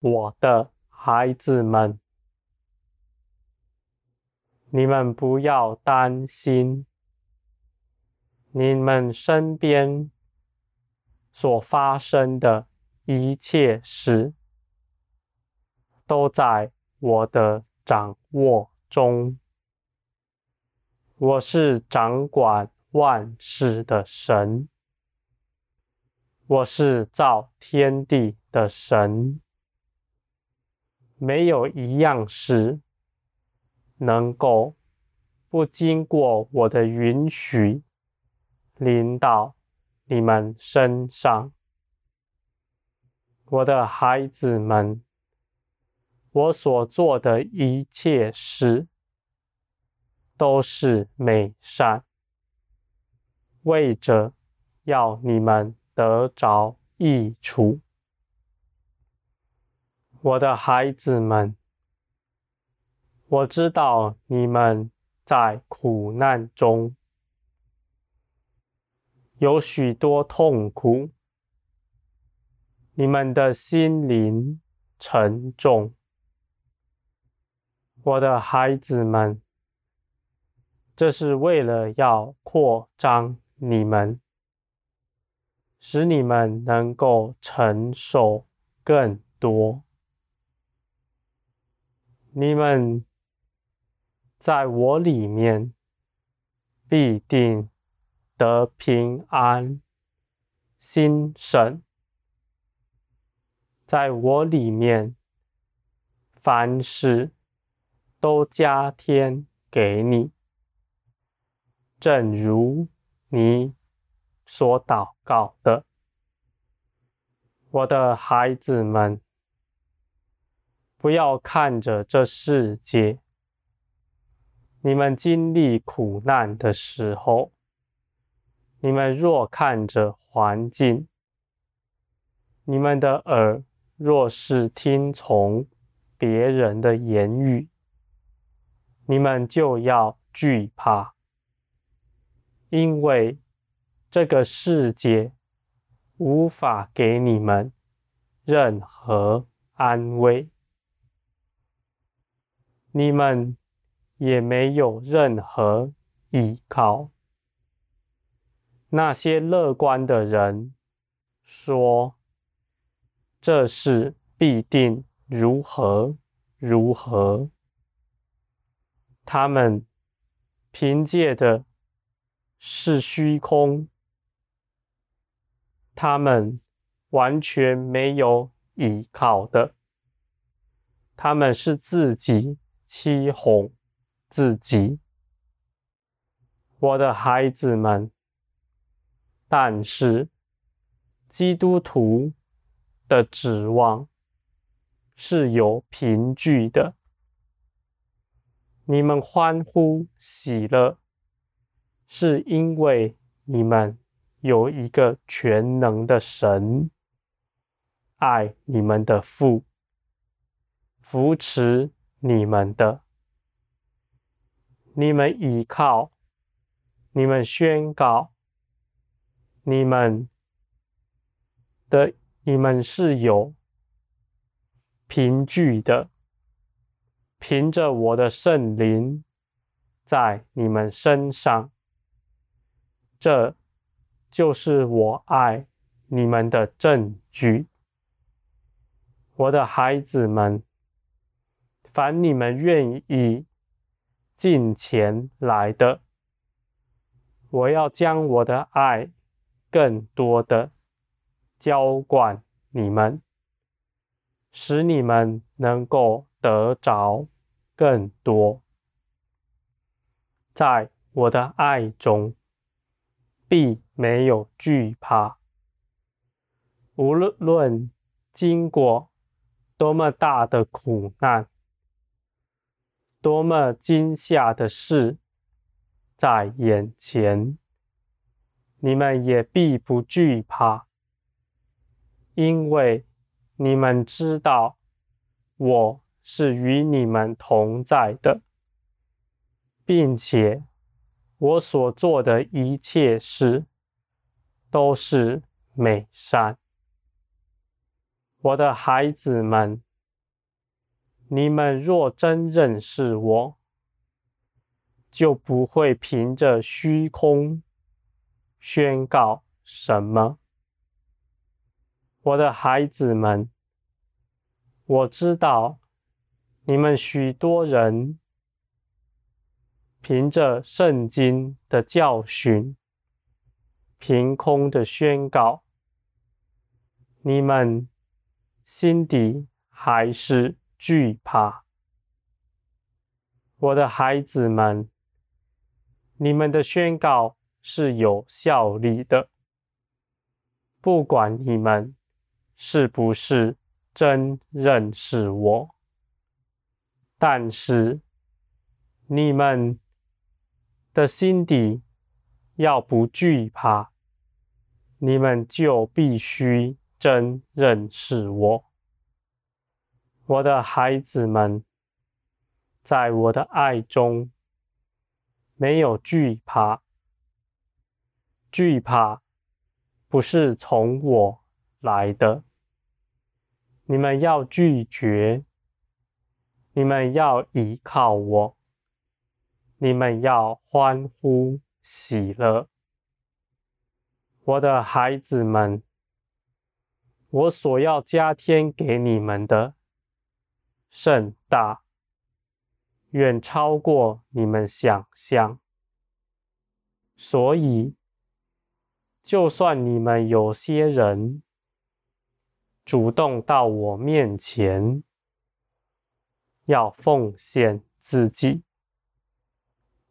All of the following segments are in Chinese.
我的孩子们，你们不要担心，你们身边所发生的一切事，都在我的掌握中。我是掌管万事的神，我是造天地的神。没有一样事能够不经过我的允许临到你们身上，我的孩子们，我所做的一切事都是美善，为着要你们得着益处。我的孩子们，我知道你们在苦难中有许多痛苦，你们的心灵沉重。我的孩子们，这是为了要扩张你们，使你们能够承受更多。你们在我里面必定得平安、心神。在我里面，凡事都加添给你，正如你所祷告的，我的孩子们。不要看着这世界，你们经历苦难的时候，你们若看着环境，你们的耳若是听从别人的言语，你们就要惧怕，因为这个世界无法给你们任何安慰。你们也没有任何依靠。那些乐观的人说：“这事必定如何如何。”他们凭借的是虚空，他们完全没有依靠的，他们是自己。欺哄自己，我的孩子们。但是基督徒的指望是有凭据的。你们欢呼喜乐，是因为你们有一个全能的神，爱你们的父，扶持。你们的，你们依靠，你们宣告，你们的，你们是有凭据的，凭着我的圣灵在你们身上，这就是我爱你们的证据，我的孩子们。凡你们愿意进前来的，我要将我的爱更多的浇灌你们，使你们能够得着更多。在我的爱中，必没有惧怕，无论经过多么大的苦难。多么惊吓的事在眼前，你们也必不惧怕，因为你们知道我是与你们同在的，并且我所做的一切事都是美善。我的孩子们，你们若真认识我，就不会凭着虚空宣告什么。我的孩子们，我知道你们许多人凭着圣经的教训，凭空的宣告，你们心底还是惧怕。我的孩子们，你们的宣告是有效力的，不管你们。是不是真认识我？但是你们的心底要不惧怕，你们就必须真认识我。我的孩子们，在我的爱中没有惧怕，惧怕不是从我来的。你们要拒绝，你们要依靠我，你们要欢呼喜乐，我的孩子们，我所要加添给你们的甚大，远超过你们想象。所以，就算你们有些人，主动到我面前，要奉献自己，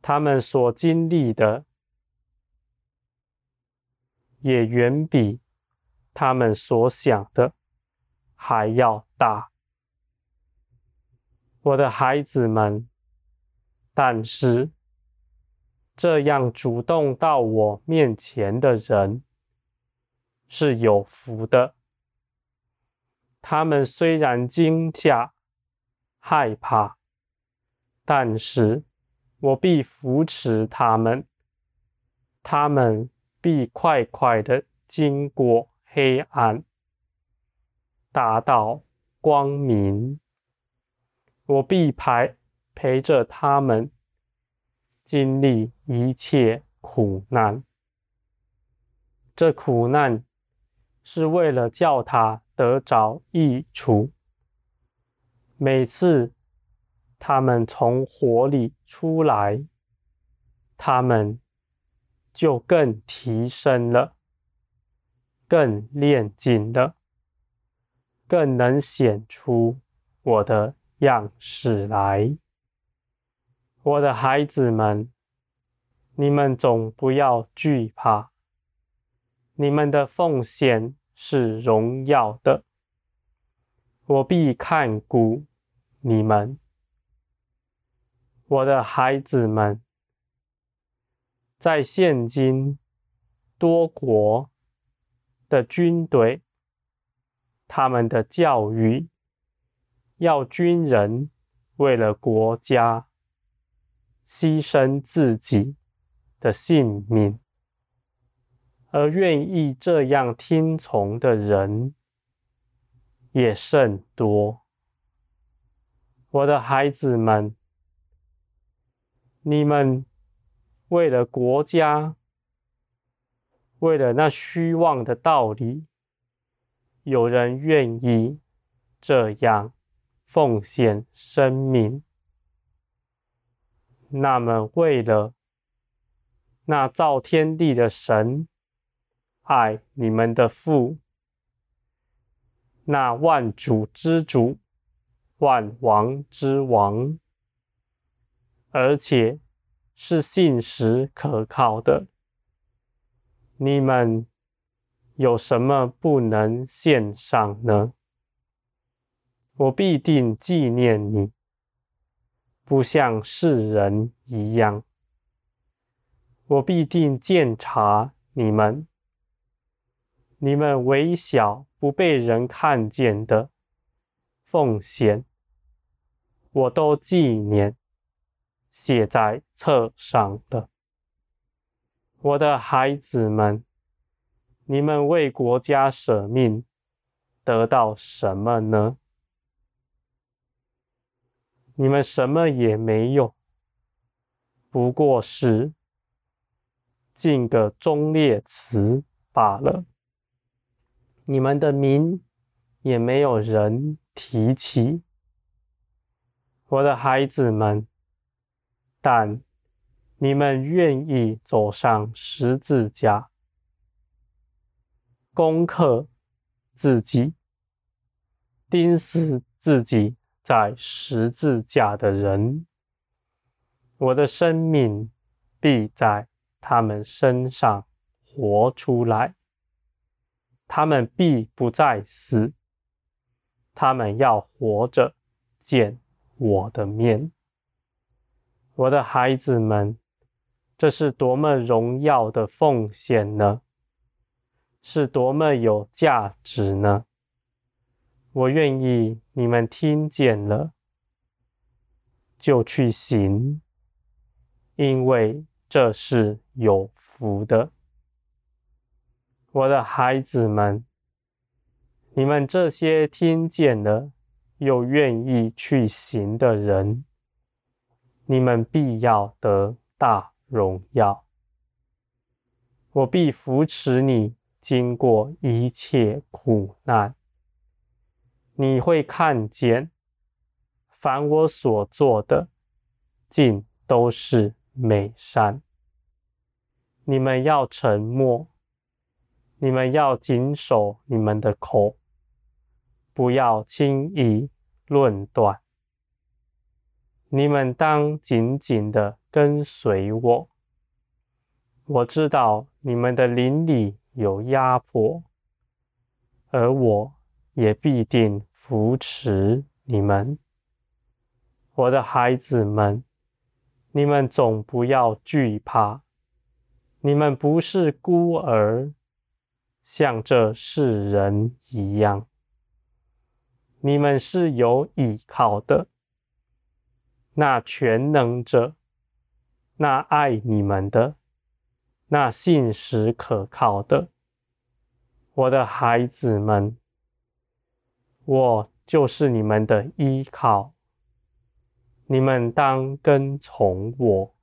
他们所经历的也远比他们所想的还要大。我的孩子们，但是这样主动到我面前的人是有福的。他们虽然惊吓、害怕，但是我必扶持他们，他们必快快的经过黑暗，达到光明。我必陪陪着他们经历一切苦难，这苦难是为了叫他。得着益处。每次他们从火里出来，他们就更提升了，更炼净了，更能显出我的样式来。我的孩子们，你们总不要惧怕，你们的奉献。是荣耀的，我必看顾你们，我的孩子们。在现今多国的军队，他们的教育要军人为了国家牺牲自己的性命。而愿意这样听从的人也甚多。我的孩子们，你们为了国家，为了那虚妄的道理，有人愿意这样奉献生命。那么，为了那造天地的神。爱你们的父，那万主之主、万王之王，而且是信实可靠的。你们有什么不能献上呢？我必定纪念你，不像世人一样。我必定鉴察你们。你们微小不被人看见的奉献，我都纪念，写在册上的。我的孩子们，你们为国家舍命，得到什么呢？你们什么也没有，不过是进个忠烈祠罢了。你们的名也没有人提起，我的孩子们，但你们愿意走上十字架，攻克自己，钉死自己在十字架的人，我的生命必在他们身上活出来，他们必不再死，他们要活着见我的面。我的孩子们，这是多么荣耀的奉献呢？是多么有价值呢？我愿意你们听见了就去行，因为这是有福的。我的孩子们，你们这些听见了又愿意去行的人，你们必要得大荣耀。我必扶持你。经过一切苦难，你会看见，凡我所做的，尽都是美善。你们要沉默，你们要谨守你们的口，不要轻易论断。你们当紧紧的跟随我。我知道你们的邻里。有压迫，而我也必定扶持你们，我的孩子们，你们总不要惧怕，你们不是孤儿，像这世人一样，你们是有依靠的，那全能者，那爱你们的。那信实可靠的，我的孩子们，我就是你们的依靠，你们当跟从我。